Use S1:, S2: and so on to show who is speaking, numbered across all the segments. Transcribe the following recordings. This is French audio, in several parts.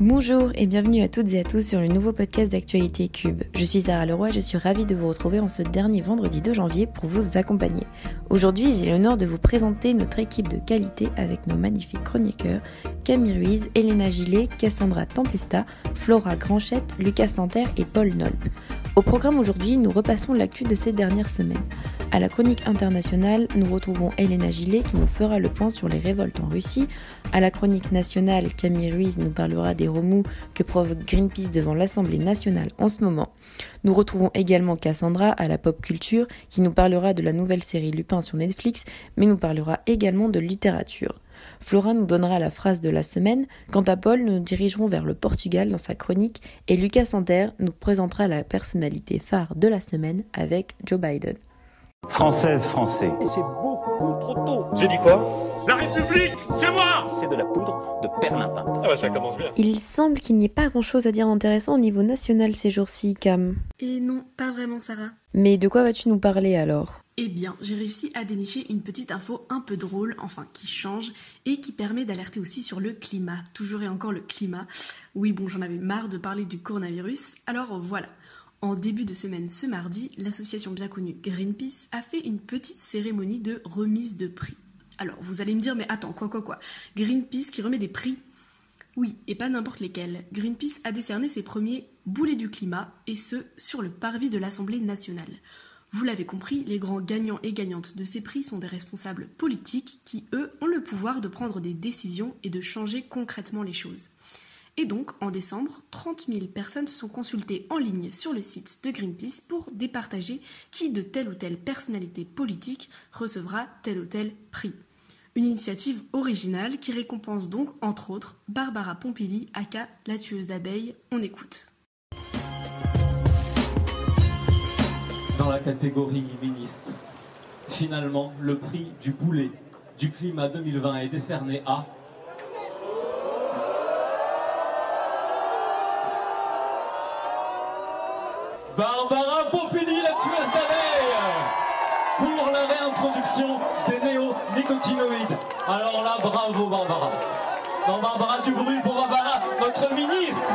S1: Bonjour et bienvenue à toutes et à tous sur le nouveau podcast d'actualité Cube. Je suis Sarah Leroy et je suis ravie de vous retrouver en ce dernier vendredi de janvier pour vous accompagner. Aujourd'hui, j'ai l'honneur de vous présenter notre équipe de qualité avec nos magnifiques chroniqueurs Camille Ruiz, Elena Gillet, Cassandra Tempesta, Flora Granchette, Lucas Santerre et Paul Nolp. Au programme aujourd'hui, nous repassons l'actu de ces dernières semaines. À la chronique internationale, nous retrouvons Elena Gillet qui nous fera le point sur les révoltes en Russie. À la chronique nationale, Camille Ruiz nous parlera des remous que provoque Greenpeace devant l'Assemblée nationale en ce moment. Nous retrouvons également Cassandra à la pop culture qui nous parlera de la nouvelle série Lupin sur Netflix, mais nous parlera également de littérature. Flora nous donnera la phrase de la semaine. Quant à Paul, nous nous dirigerons vers le Portugal dans sa chronique et Lucas Santer nous présentera la personnalité phare de la semaine avec Joe Biden.
S2: Française, français.
S3: C'est beaucoup trop tôt.
S2: J'ai dit quoi?
S4: La République, c'est moi
S3: C'est de la poudre de perlimpin.
S4: Ah bah ça commence bien.
S1: Il semble qu'il n'y ait pas grand-chose à dire d'intéressant au niveau national ces jours-ci, Cam.
S5: Et non, pas vraiment Sarah.
S1: Mais de quoi vas-tu nous parler alors?
S5: Eh bien, j'ai réussi à dénicher une petite info un peu drôle, enfin qui change, et qui permet d'alerter aussi sur le climat. Toujours et encore le climat. Oui, bon, j'en avais marre de parler du coronavirus, alors voilà. En début de semaine ce mardi, l'association bien connue Greenpeace a fait une petite cérémonie de remise de prix. Alors, vous allez me dire, mais attends, quoi, quoi, quoi? Greenpeace qui remet des prix? Oui, et pas n'importe lesquels. Greenpeace a décerné ses premiers boulets du climat, et ce, sur le parvis de l'Assemblée nationale. Vous l'avez compris, les grands gagnants et gagnantes de ces prix sont des responsables politiques qui, eux, ont le pouvoir de prendre des décisions et de changer concrètement les choses. Et donc, en décembre, 30 000 personnes sont consultées en ligne sur le site de Greenpeace pour départager qui de telle ou telle personnalité politique recevra tel ou tel prix. Une initiative originale qui récompense donc, entre autres, Barbara Pompili, aka la tueuse d'abeilles. On écoute.
S6: Dans la catégorie ministre, finalement, le prix du boulet du climat 2020 est décerné à Barbara Pompili, la tueuse d'abeilles, pour la réintroduction des néonicotinoïdes. Alors là, bravo Barbara. Non, Barbara, du bruit pour Barbara, notre ministre.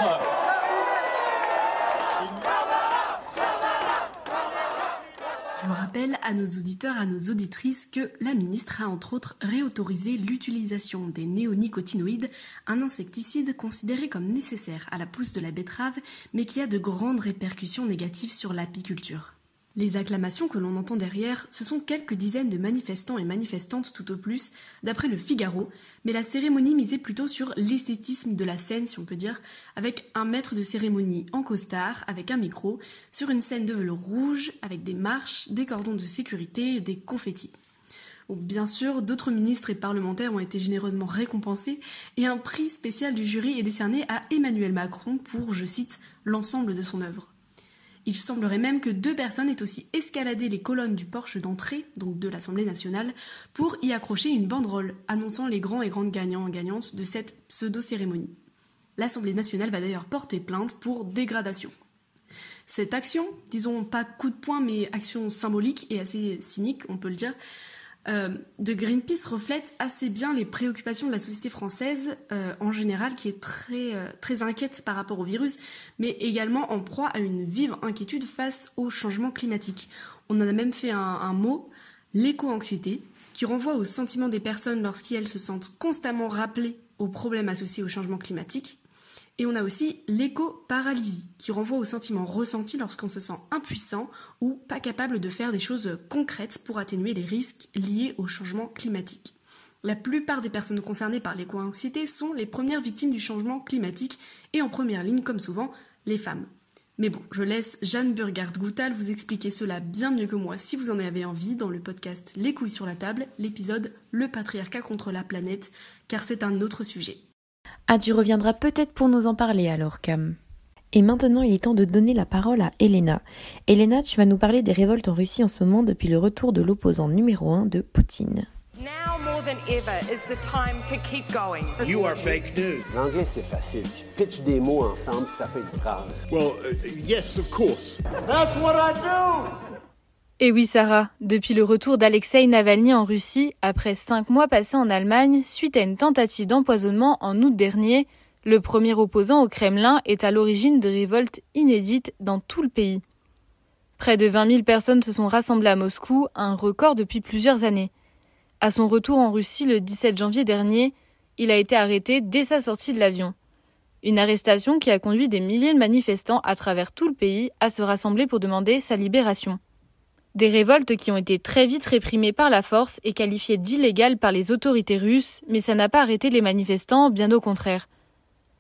S5: Je vous rappelle à nos auditeurs, à nos auditrices que la ministre a entre autres réautorisé l'utilisation des néonicotinoïdes, un insecticide considéré comme nécessaire à la pousse de la betterave, mais qui a de grandes répercussions négatives sur l'apiculture. Les acclamations que l'on entend derrière, ce sont quelques dizaines de manifestants et manifestantes tout au plus, d'après le Figaro, mais la cérémonie misait plutôt sur l'esthétisme de la scène, si on peut dire, avec un maître de cérémonie en costard, avec un micro, sur une scène de velours rouge, avec des marches, des cordons de sécurité des confettis. Bien sûr, d'autres ministres et parlementaires ont été généreusement récompensés, et un prix spécial du jury est décerné à Emmanuel Macron pour, je cite, l'ensemble de son œuvre. Il semblerait même que deux personnes aient aussi escaladé les colonnes du porche d'entrée, donc de l'Assemblée nationale, pour y accrocher une banderole annonçant les grands et grandes gagnants et gagnantes de cette pseudo-cérémonie. L'Assemblée nationale va d'ailleurs porter plainte pour dégradation. Cette action, disons pas coup de poing, mais action symbolique et assez cynique, on peut le dire, euh, de Greenpeace reflète assez bien les préoccupations de la société française euh, en général, qui est très, euh, très inquiète par rapport au virus, mais également en proie à une vive inquiétude face au changement climatique. On en a même fait un, un mot, l'éco-anxiété, qui renvoie au sentiment des personnes lorsqu'elles se sentent constamment rappelées aux problèmes associés au changement climatique. Et on a aussi l'éco-paralysie, qui renvoie au sentiment ressenti lorsqu'on se sent impuissant ou pas capable de faire des choses concrètes pour atténuer les risques liés au changement climatique. La plupart des personnes concernées par l'éco-anxiété sont les premières victimes du changement climatique et en première ligne, comme souvent, les femmes. Mais bon, je laisse Jeanne Burgard-Goutal vous expliquer cela bien mieux que moi si vous en avez envie dans le podcast Les couilles sur la table, l'épisode Le patriarcat contre la planète, car c'est un autre sujet.
S1: Ah, tu reviendras peut-être pour nous en parler alors, Cam. Et maintenant, il est temps de donner la parole à Elena. Elena, tu vas nous parler des révoltes en Russie en ce moment depuis le retour de l'opposant numéro 1 de Poutine.
S7: Now more than ever is the time to keep going.
S4: You are fake news.
S3: L'anglais, c'est facile. Tu pitches des mots ensemble, ça fait une phrase.
S4: Well, uh, yes, of course.
S3: That's what I do!
S8: Et oui Sarah, depuis le retour d'Alexei Navalny en Russie, après cinq mois passés en Allemagne suite à une tentative d'empoisonnement en août dernier, Le premier opposant au Kremlin est à l'origine de révoltes inédites dans tout le pays. Près de 20 000 personnes se sont rassemblées à Moscou, un record depuis plusieurs années. À son retour en Russie le 17 janvier dernier, il a été arrêté dès sa sortie de l'avion. Une arrestation qui a conduit des milliers de manifestants à travers tout le pays à se rassembler pour demander sa libération. Des révoltes qui ont été très vite réprimées par la force et qualifiées d'illégales par les autorités russes, mais ça n'a pas arrêté les manifestants, bien au contraire.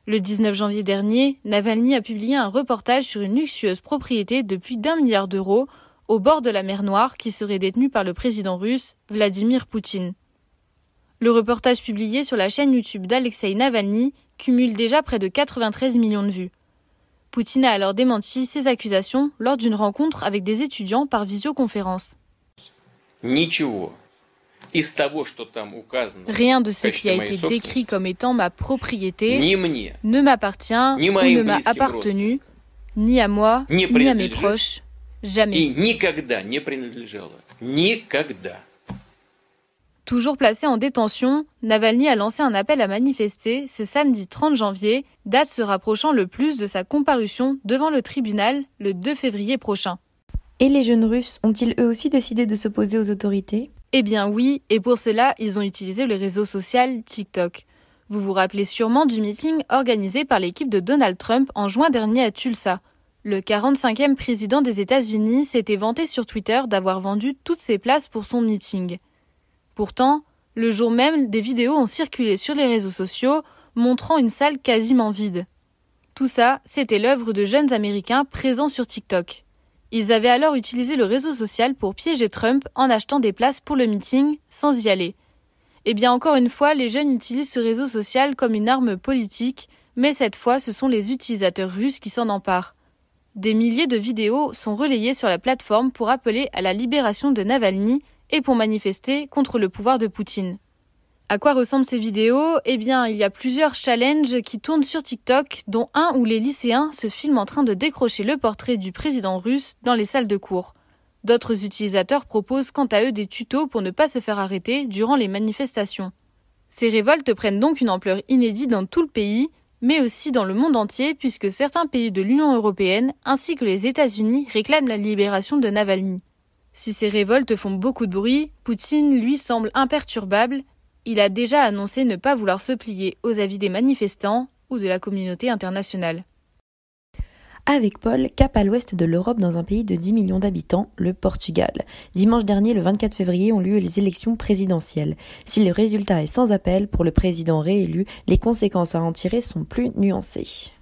S8: Le 19 janvier dernier, Navalny a publié un reportage sur une luxueuse propriété de plus d'un milliard d'euros au bord de la mer Noire qui serait détenue par le président russe Vladimir Poutine. Le reportage publié sur la chaîne YouTube d'Alexei Navalny cumule déjà près de 93 millions de vues. Poutine a alors démenti ces accusations lors d'une rencontre avec des étudiants par visioconférence. Rien de ce qui a été décrit comme étant ma propriété ne m'appartient ou ne m'a appartenu, ni à moi, ni à mes proches, jamais. Toujours placé en détention, Navalny a lancé un appel à manifester ce samedi 30 janvier, date se rapprochant le plus de sa comparution devant le tribunal le 2 février prochain.
S1: Et les jeunes Russes ont-ils eux aussi décidé de s'opposer aux autorités?
S8: Eh bien oui, et pour cela, ils ont utilisé le réseau social TikTok. Vous vous rappelez sûrement du meeting organisé par l'équipe de Donald Trump en juin dernier à Tulsa. Le 45e président des États-Unis s'était vanté sur Twitter d'avoir vendu toutes ses places pour son meeting. Pourtant, le jour même, des vidéos ont circulé sur les réseaux sociaux montrant une salle quasiment vide. Tout ça, c'était l'œuvre de jeunes Américains présents sur TikTok. Ils avaient alors utilisé le réseau social pour piéger Trump en achetant des places pour le meeting sans y aller. Eh bien encore une fois, les jeunes utilisent ce réseau social comme une arme politique, mais cette fois ce sont les utilisateurs russes qui s'en emparent. Des milliers de vidéos sont relayées sur la plateforme pour appeler à la libération de Navalny et pour manifester contre le pouvoir de Poutine. À quoi ressemblent ces vidéos? Eh bien, il y a plusieurs challenges qui tournent sur TikTok, dont un où les lycéens se filment en train de décrocher le portrait du président russe dans les salles de cours. D'autres utilisateurs proposent quant à eux des tutos pour ne pas se faire arrêter durant les manifestations. Ces révoltes prennent donc une ampleur inédite dans tout le pays, mais aussi dans le monde entier puisque certains pays de l'Union européenne ainsi que les États-Unis réclament la libération de Navalny. Si ces révoltes font beaucoup de bruit, Poutine, lui, semble imperturbable. Il a déjà annoncé ne pas vouloir se plier aux avis des manifestants ou de la communauté internationale.
S1: Avec Paul, cap à l'ouest de l'Europe dans un pays de 10 millions d'habitants, le Portugal. Dimanche dernier, le 24 février, ont lieu les élections présidentielles. Si le résultat est sans appel pour le président réélu, les conséquences à en tirer sont plus nuancées.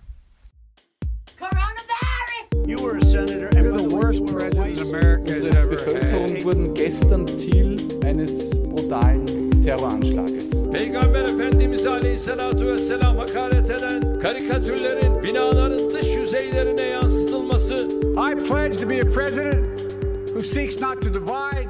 S9: You were a senator and the worst president America has ever Bevölkerung wurden gestern Ziel eines brutalen terroranschlages.
S10: Peygamber Efendimiz Aleyhisselatü Vesselam hakaret eden karikatürlerin binaların dış yüzeylerine yansıtılması
S9: I pledge to be a president who seeks not to divide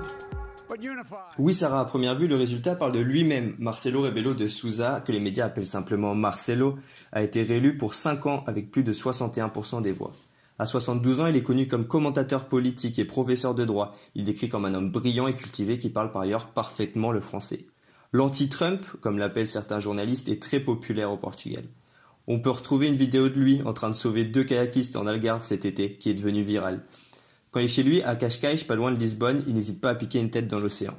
S11: Oui, Sarah, à première vue, le résultat parle de lui-même. Marcelo Rebelo de Souza, que les médias appellent simplement Marcelo, a été réélu pour 5 ans avec plus de 61% des voix. À 72 ans, il est connu comme commentateur politique et professeur de droit. Il décrit comme un homme brillant et cultivé qui parle par ailleurs parfaitement le français. L'anti-Trump, comme l'appellent certains journalistes, est très populaire au Portugal. On peut retrouver une vidéo de lui en train de sauver deux kayakistes en Algarve cet été, qui est devenue virale. Quand il est chez lui, à Cascais, pas loin de Lisbonne, il n'hésite pas à piquer une tête dans l'océan.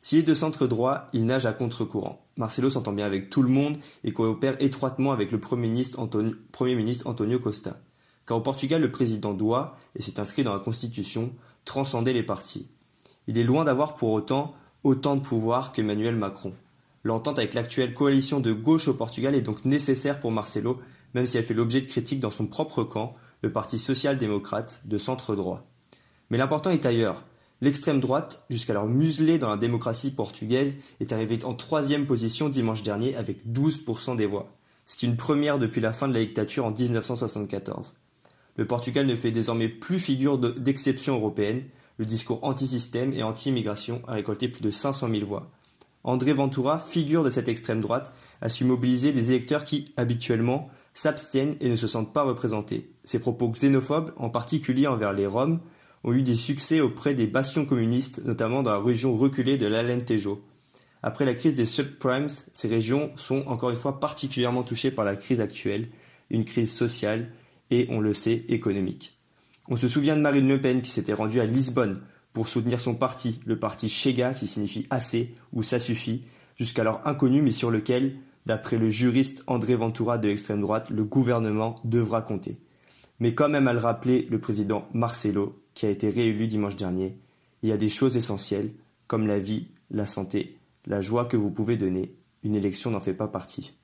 S11: S'il est de centre droit, il nage à contre-courant. Marcelo s'entend bien avec tout le monde et coopère étroitement avec le Premier ministre, Premier ministre Antonio Costa car au Portugal le président doit, et c'est inscrit dans la Constitution, transcender les partis. Il est loin d'avoir pour autant autant de pouvoir qu'Emmanuel Macron. L'entente avec l'actuelle coalition de gauche au Portugal est donc nécessaire pour Marcelo, même si elle fait l'objet de critiques dans son propre camp, le Parti social-démocrate de centre droit. Mais l'important est ailleurs. L'extrême droite, jusqu'alors muselée dans la démocratie portugaise, est arrivée en troisième position dimanche dernier avec 12% des voix. C'est une première depuis la fin de la dictature en 1974. Le Portugal ne fait désormais plus figure d'exception européenne. Le discours anti-système et anti-immigration a récolté plus de 500 000 voix. André Ventura, figure de cette extrême droite, a su mobiliser des électeurs qui, habituellement, s'abstiennent et ne se sentent pas représentés. Ses propos xénophobes, en particulier envers les Roms, ont eu des succès auprès des bastions communistes, notamment dans la région reculée de l'Alentejo. Après la crise des subprimes, ces régions sont encore une fois particulièrement touchées par la crise actuelle, une crise sociale et, on le sait, économique. On se souvient de Marine Le Pen qui s'était rendue à Lisbonne pour soutenir son parti, le parti Chega qui signifie assez ou ça suffit, jusqu'alors inconnu mais sur lequel, d'après le juriste André Ventura de l'extrême droite, le gouvernement devra compter. Mais quand même à le rappeler le président Marcelo, qui a été réélu dimanche dernier, il y a des choses essentielles, comme la vie, la santé, la joie que vous pouvez donner. Une élection n'en fait pas partie.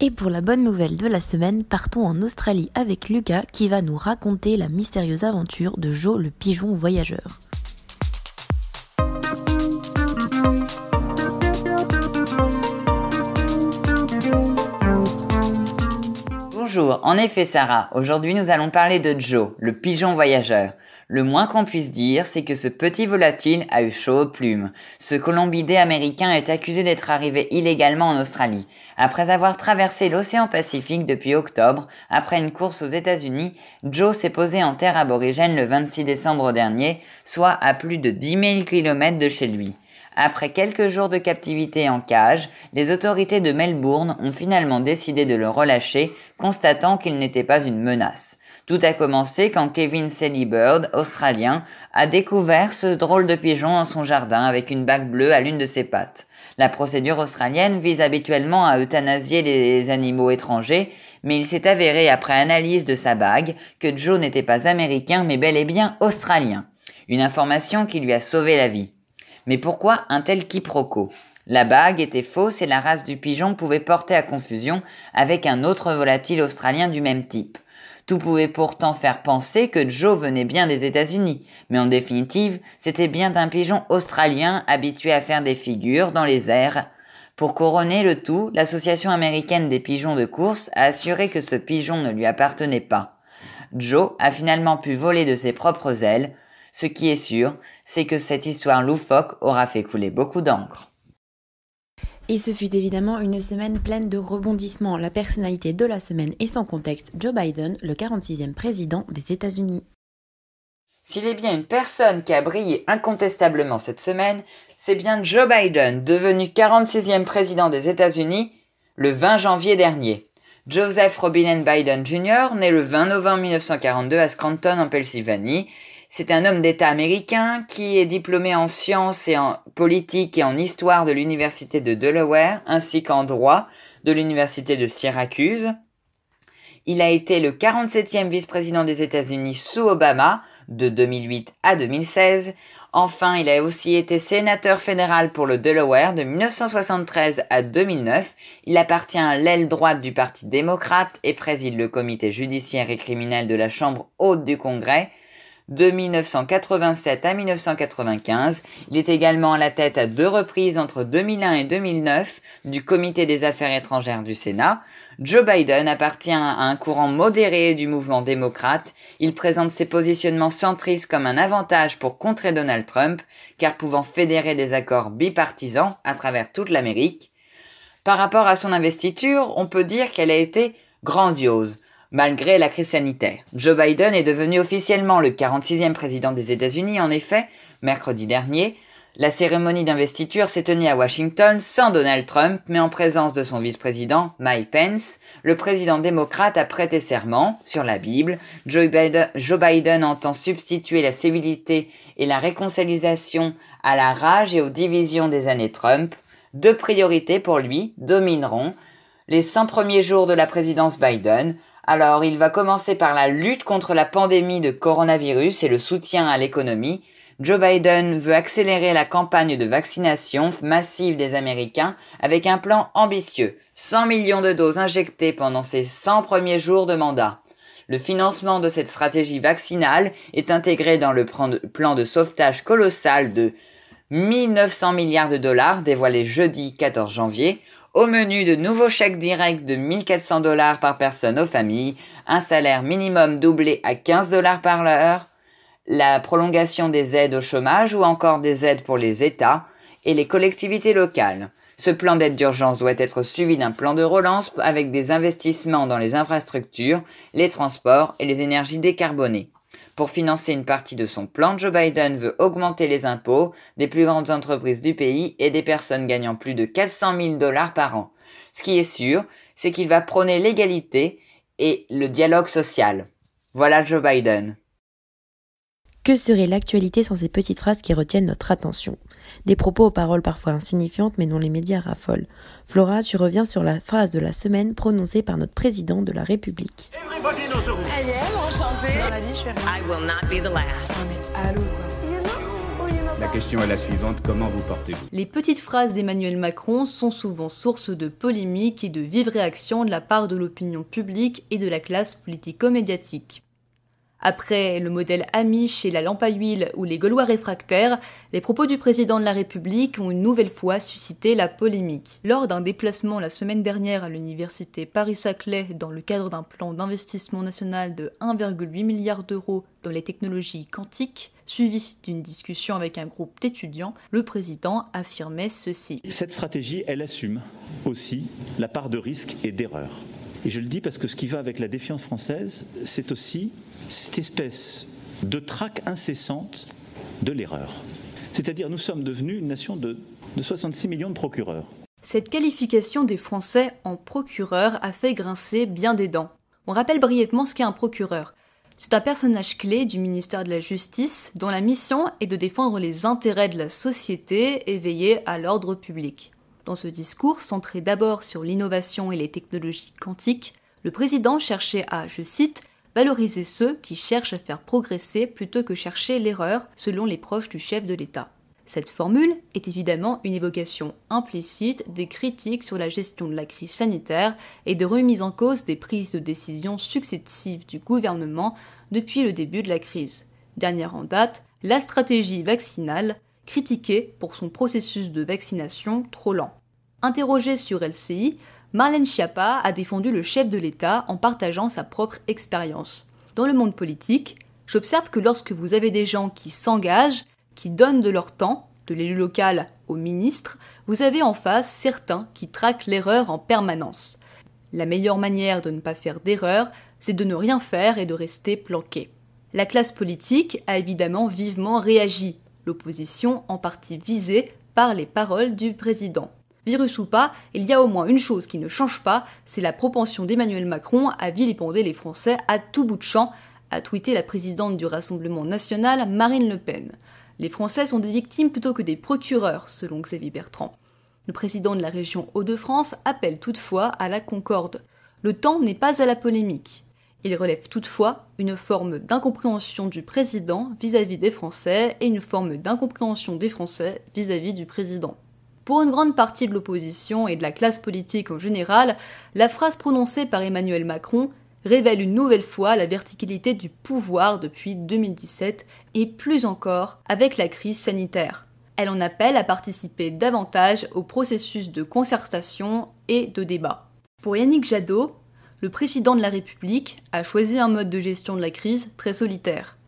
S1: Et pour la bonne nouvelle de la semaine, partons en Australie avec Lucas qui va nous raconter la mystérieuse aventure de Joe le pigeon voyageur.
S12: Bonjour, en effet Sarah, aujourd'hui nous allons parler de Joe, le pigeon voyageur. Le moins qu'on puisse dire, c'est que ce petit volatile a eu chaud aux plumes. Ce colombidé américain est accusé d'être arrivé illégalement en Australie. Après avoir traversé l'océan Pacifique depuis octobre, après une course aux États-Unis, Joe s'est posé en terre aborigène le 26 décembre dernier, soit à plus de 10 000 km de chez lui. Après quelques jours de captivité en cage, les autorités de Melbourne ont finalement décidé de le relâcher, constatant qu'il n'était pas une menace. Tout a commencé quand Kevin Bird, australien, a découvert ce drôle de pigeon dans son jardin avec une bague bleue à l'une de ses pattes. La procédure australienne vise habituellement à euthanasier les animaux étrangers, mais il s'est avéré après analyse de sa bague que Joe n'était pas américain mais bel et bien australien. Une information qui lui a sauvé la vie. Mais pourquoi un tel quiproquo? La bague était fausse et la race du pigeon pouvait porter à confusion avec un autre volatile australien du même type. Tout pouvait pourtant faire penser que Joe venait bien des États-Unis, mais en définitive, c'était bien un pigeon australien habitué à faire des figures dans les airs. Pour couronner le tout, l'Association américaine des pigeons de course a assuré que ce pigeon ne lui appartenait pas. Joe a finalement pu voler de ses propres ailes, ce qui est sûr, c'est que cette histoire loufoque aura fait couler beaucoup d'encre.
S1: Et ce fut évidemment une semaine pleine de rebondissements. La personnalité de la semaine est sans contexte Joe Biden, le 46e président des États-Unis.
S12: S'il est bien une personne qui a brillé incontestablement cette semaine, c'est bien Joe Biden, devenu 46e président des États-Unis le 20 janvier dernier. Joseph Robin Biden Jr., né le 20 novembre 1942 à Scranton en Pennsylvanie, c'est un homme d'État américain qui est diplômé en sciences et en politique et en histoire de l'université de Delaware ainsi qu'en droit de l'université de Syracuse. Il a été le 47e vice-président des États-Unis sous Obama de 2008 à 2016. Enfin, il a aussi été sénateur fédéral pour le Delaware de 1973 à 2009. Il appartient à l'aile droite du Parti démocrate et préside le comité judiciaire et criminel de la Chambre haute du Congrès de 1987 à 1995. Il est également à la tête à deux reprises entre 2001 et 2009 du Comité des Affaires étrangères du Sénat. Joe Biden appartient à un courant modéré du mouvement démocrate. Il présente ses positionnements centristes comme un avantage pour contrer Donald Trump, car pouvant fédérer des accords bipartisans à travers toute l'Amérique. Par rapport à son investiture, on peut dire qu'elle a été grandiose malgré la crise sanitaire. Joe Biden est devenu officiellement le 46e président des États-Unis. En effet, mercredi dernier, la cérémonie d'investiture s'est tenue à Washington sans Donald Trump, mais en présence de son vice-président, Mike Pence. Le président démocrate a prêté serment sur la Bible. Joe Biden, entend substituer la civilité et la réconciliation à la rage et aux divisions des années Trump. Deux priorités pour lui domineront les 100 premiers jours de la présidence Biden, alors, il va commencer par la lutte contre la pandémie de coronavirus et le soutien à l'économie. Joe Biden veut accélérer la campagne de vaccination massive des Américains avec un plan ambitieux. 100 millions de doses injectées pendant ses 100 premiers jours de mandat. Le financement de cette stratégie vaccinale est intégré dans le plan de sauvetage colossal de 1900 milliards de dollars dévoilé jeudi 14 janvier au menu de nouveaux chèques directs de 1400 dollars par personne aux familles, un salaire minimum doublé à 15 dollars par heure, la prolongation des aides au chômage ou encore des aides pour les États et les collectivités locales. Ce plan d'aide d'urgence doit être suivi d'un plan de relance avec des investissements dans les infrastructures, les transports et les énergies décarbonées. Pour financer une partie de son plan, Joe Biden veut augmenter les impôts des plus grandes entreprises du pays et des personnes gagnant plus de 400 000 dollars par an. Ce qui est sûr, c'est qu'il va prôner l'égalité et le dialogue social. Voilà Joe Biden.
S1: Que serait l'actualité sans ces petites phrases qui retiennent notre attention? Des propos aux paroles parfois insignifiantes mais dont les médias raffolent. Flora, tu reviens sur la phrase de la semaine prononcée par notre président de la République.
S2: La question est la suivante, comment vous portez-vous?
S13: Les petites phrases d'Emmanuel Macron sont souvent source de polémiques et de vives réactions de la part de l'opinion publique et de la classe politico-médiatique. Après le modèle Amish et la lampe à huile ou les Gaulois réfractaires, les propos du président de la République ont une nouvelle fois suscité la polémique. Lors d'un déplacement la semaine dernière à l'université Paris-Saclay dans le cadre d'un plan d'investissement national de 1,8 milliard d'euros dans les technologies quantiques, suivi d'une discussion avec un groupe d'étudiants, le président affirmait ceci.
S14: Cette stratégie, elle assume aussi la part de risque et d'erreur. Et je le dis parce que ce qui va avec la défiance française, c'est aussi cette espèce de traque incessante de l'erreur. C'est-à-dire nous sommes devenus une nation de, 66 millions de procureurs.
S13: Cette qualification des Français en procureurs a fait grincer bien des dents. On rappelle brièvement ce qu'est un procureur. C'est un personnage clé du ministère de la Justice dont la mission est de défendre les intérêts de la société et veiller à l'ordre public. Dans ce discours, centré d'abord sur l'innovation et les technologies quantiques, le président cherchait à, je cite, valoriser ceux qui cherchent à faire progresser plutôt que chercher l'erreur, selon les proches du chef de l'État. Cette formule est évidemment une évocation implicite des critiques sur la gestion de la crise sanitaire et de remise en cause des prises de décision successives du gouvernement depuis le début de la crise. Dernière en date, la stratégie vaccinale, critiquée pour son processus de vaccination trop lent. Interrogée sur LCI, Marlène Schiappa a défendu le chef de l'État en partageant sa propre expérience. Dans le monde politique, j'observe que lorsque vous avez des gens qui s'engagent, qui donnent de leur temps, de l'élu local au ministre, vous avez en face certains qui traquent l'erreur en permanence. La meilleure manière de ne pas faire d'erreur, c'est de ne rien faire et de rester planqué. La classe politique a évidemment vivement réagi, l'opposition en partie visée par les paroles du président. Virus ou pas, il y a au moins une chose qui ne change pas, c'est la propension d'Emmanuel Macron à vilipender les Français à tout bout de champ, a tweeté la présidente du Rassemblement national, Marine Le Pen. Les Français sont des victimes plutôt que des procureurs, selon Xavier Bertrand. Le président de la région Hauts-de-France appelle toutefois à la concorde. Le temps n'est pas à la polémique. Il relève toutefois une forme d'incompréhension du président vis-à-vis des Français et une forme d'incompréhension des Français vis à -vis du président. Pour une grande partie de l'opposition et de la classe politique en général, la phrase prononcée par Emmanuel Macron révèle une nouvelle fois la verticalité du pouvoir depuis 2017 et plus encore avec la crise sanitaire. Elle en appelle à participer davantage au processus de concertation et de débat. Pour Yannick Jadot, le président de la République a choisi un mode de gestion de la crise très solitaire.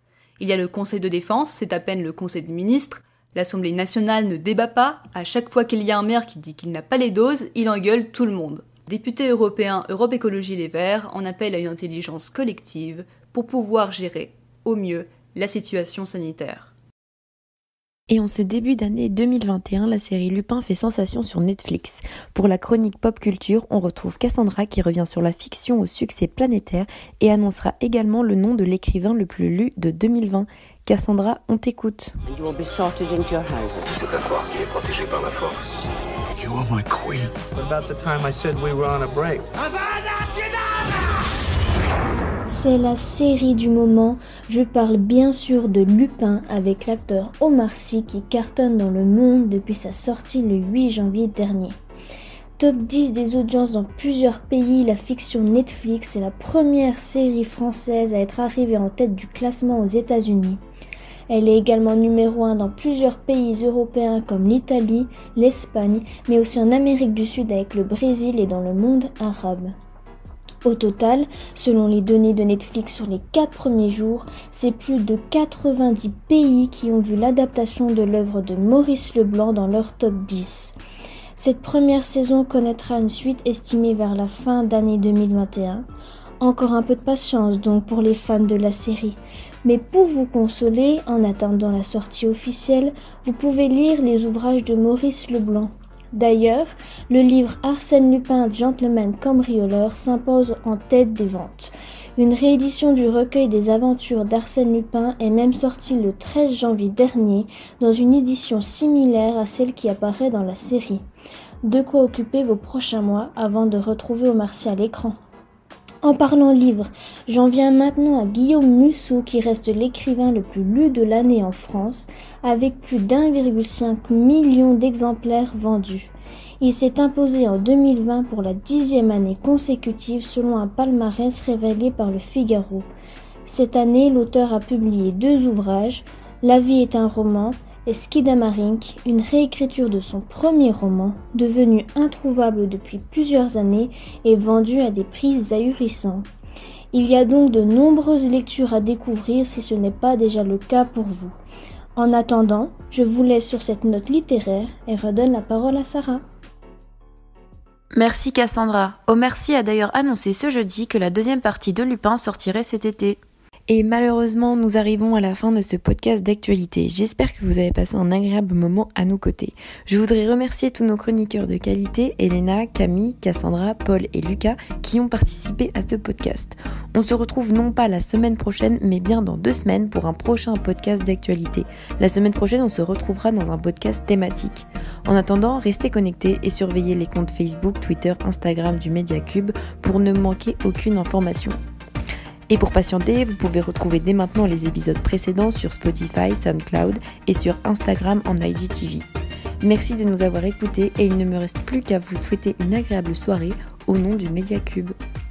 S13: Il y a le Conseil de défense, c'est à peine le Conseil des ministres, L'Assemblée nationale ne débat pas, à chaque fois qu'il y a un maire qui dit qu'il n'a pas les doses, il engueule tout le monde. Député européen Europe Écologie Les Verts en appelle à une intelligence collective pour pouvoir gérer au mieux la situation sanitaire.
S1: Et en ce début d'année 2021, la série Lupin fait sensation sur Netflix. Pour la chronique pop culture, on retrouve Cassandra qui revient sur la fiction au succès planétaire et annoncera également le nom de l'écrivain le plus lu de 2020. Cassandra, on t'écoute.
S15: C'est à croire qu'il est protégé par la force. You are my queen. What about the time I said we were on a break?
S16: C'est la série du moment. Je parle bien sûr de Lupin avec l'acteur Omar Sy qui cartonne dans le monde depuis sa sortie le 8 janvier dernier. Top 10 des audiences dans plusieurs pays, la fiction Netflix est la première série française à être arrivée en tête du classement aux États-Unis. Elle est également numéro 1 dans plusieurs pays européens comme l'Italie, l'Espagne, mais aussi en Amérique du Sud avec le Brésil et dans le monde arabe. Au total, selon les données de Netflix sur les 4 premiers jours, c'est plus de 90 pays qui ont vu l'adaptation de l'œuvre de Maurice Leblanc dans leur top 10. Cette première saison connaîtra une suite estimée vers la fin d'année 2021. Encore un peu de patience donc pour les fans de la série. Mais pour vous consoler, en attendant la sortie officielle, vous pouvez lire les ouvrages de Maurice Leblanc. D'ailleurs, le livre Arsène Lupin, Gentleman cambrioleur s'impose en tête des ventes. Une réédition du recueil des aventures d'Arsène Lupin est même sortie le 13 janvier dernier dans une édition similaire à celle qui apparaît dans la série. De quoi occuper vos prochains mois avant de retrouver Omar Sy à. En parlant livre, j'en viens maintenant à Guillaume Musso qui reste l'écrivain le plus lu de l'année en France avec plus d'1,5 million d'exemplaires vendus. Il s'est imposé en 2020 pour la dixième année consécutive selon un palmarès révélé par le Figaro. Cette année, l'auteur a publié deux ouvrages, La vie est un roman et Skidamarink, une réécriture de son premier roman, devenu introuvable depuis plusieurs années et vendu à des prix ahurissants. Il y a donc de nombreuses lectures à découvrir si ce n'est pas déjà le cas pour vous. En attendant, je vous laisse sur cette note littéraire et redonne la parole à Sarah.
S1: Merci Cassandra. Oh merci a d'ailleurs annoncé ce jeudi que la deuxième partie de Lupin sortirait cet été. Et malheureusement, nous arrivons à la fin de ce podcast d'actualité. J'espère que vous avez passé un agréable moment à nos côtés. Je voudrais remercier tous nos chroniqueurs de qualité, Elena, Camille, Cassandra, Paul et Lucas, qui ont participé à ce podcast. On se retrouve non pas la semaine prochaine, mais bien dans deux semaines pour un prochain podcast d'actualité. La semaine prochaine, on se retrouvera dans un podcast thématique. En attendant, restez connectés et surveillez les comptes Facebook, Twitter, Instagram du Mediacube pour ne manquer aucune information. Et pour patienter, vous pouvez retrouver dès maintenant les épisodes précédents sur Spotify, SoundCloud et sur Instagram en IGTV. Merci de nous avoir écoutés et il ne me reste plus qu'à vous souhaiter une agréable soirée au nom du Mediacube. Cube.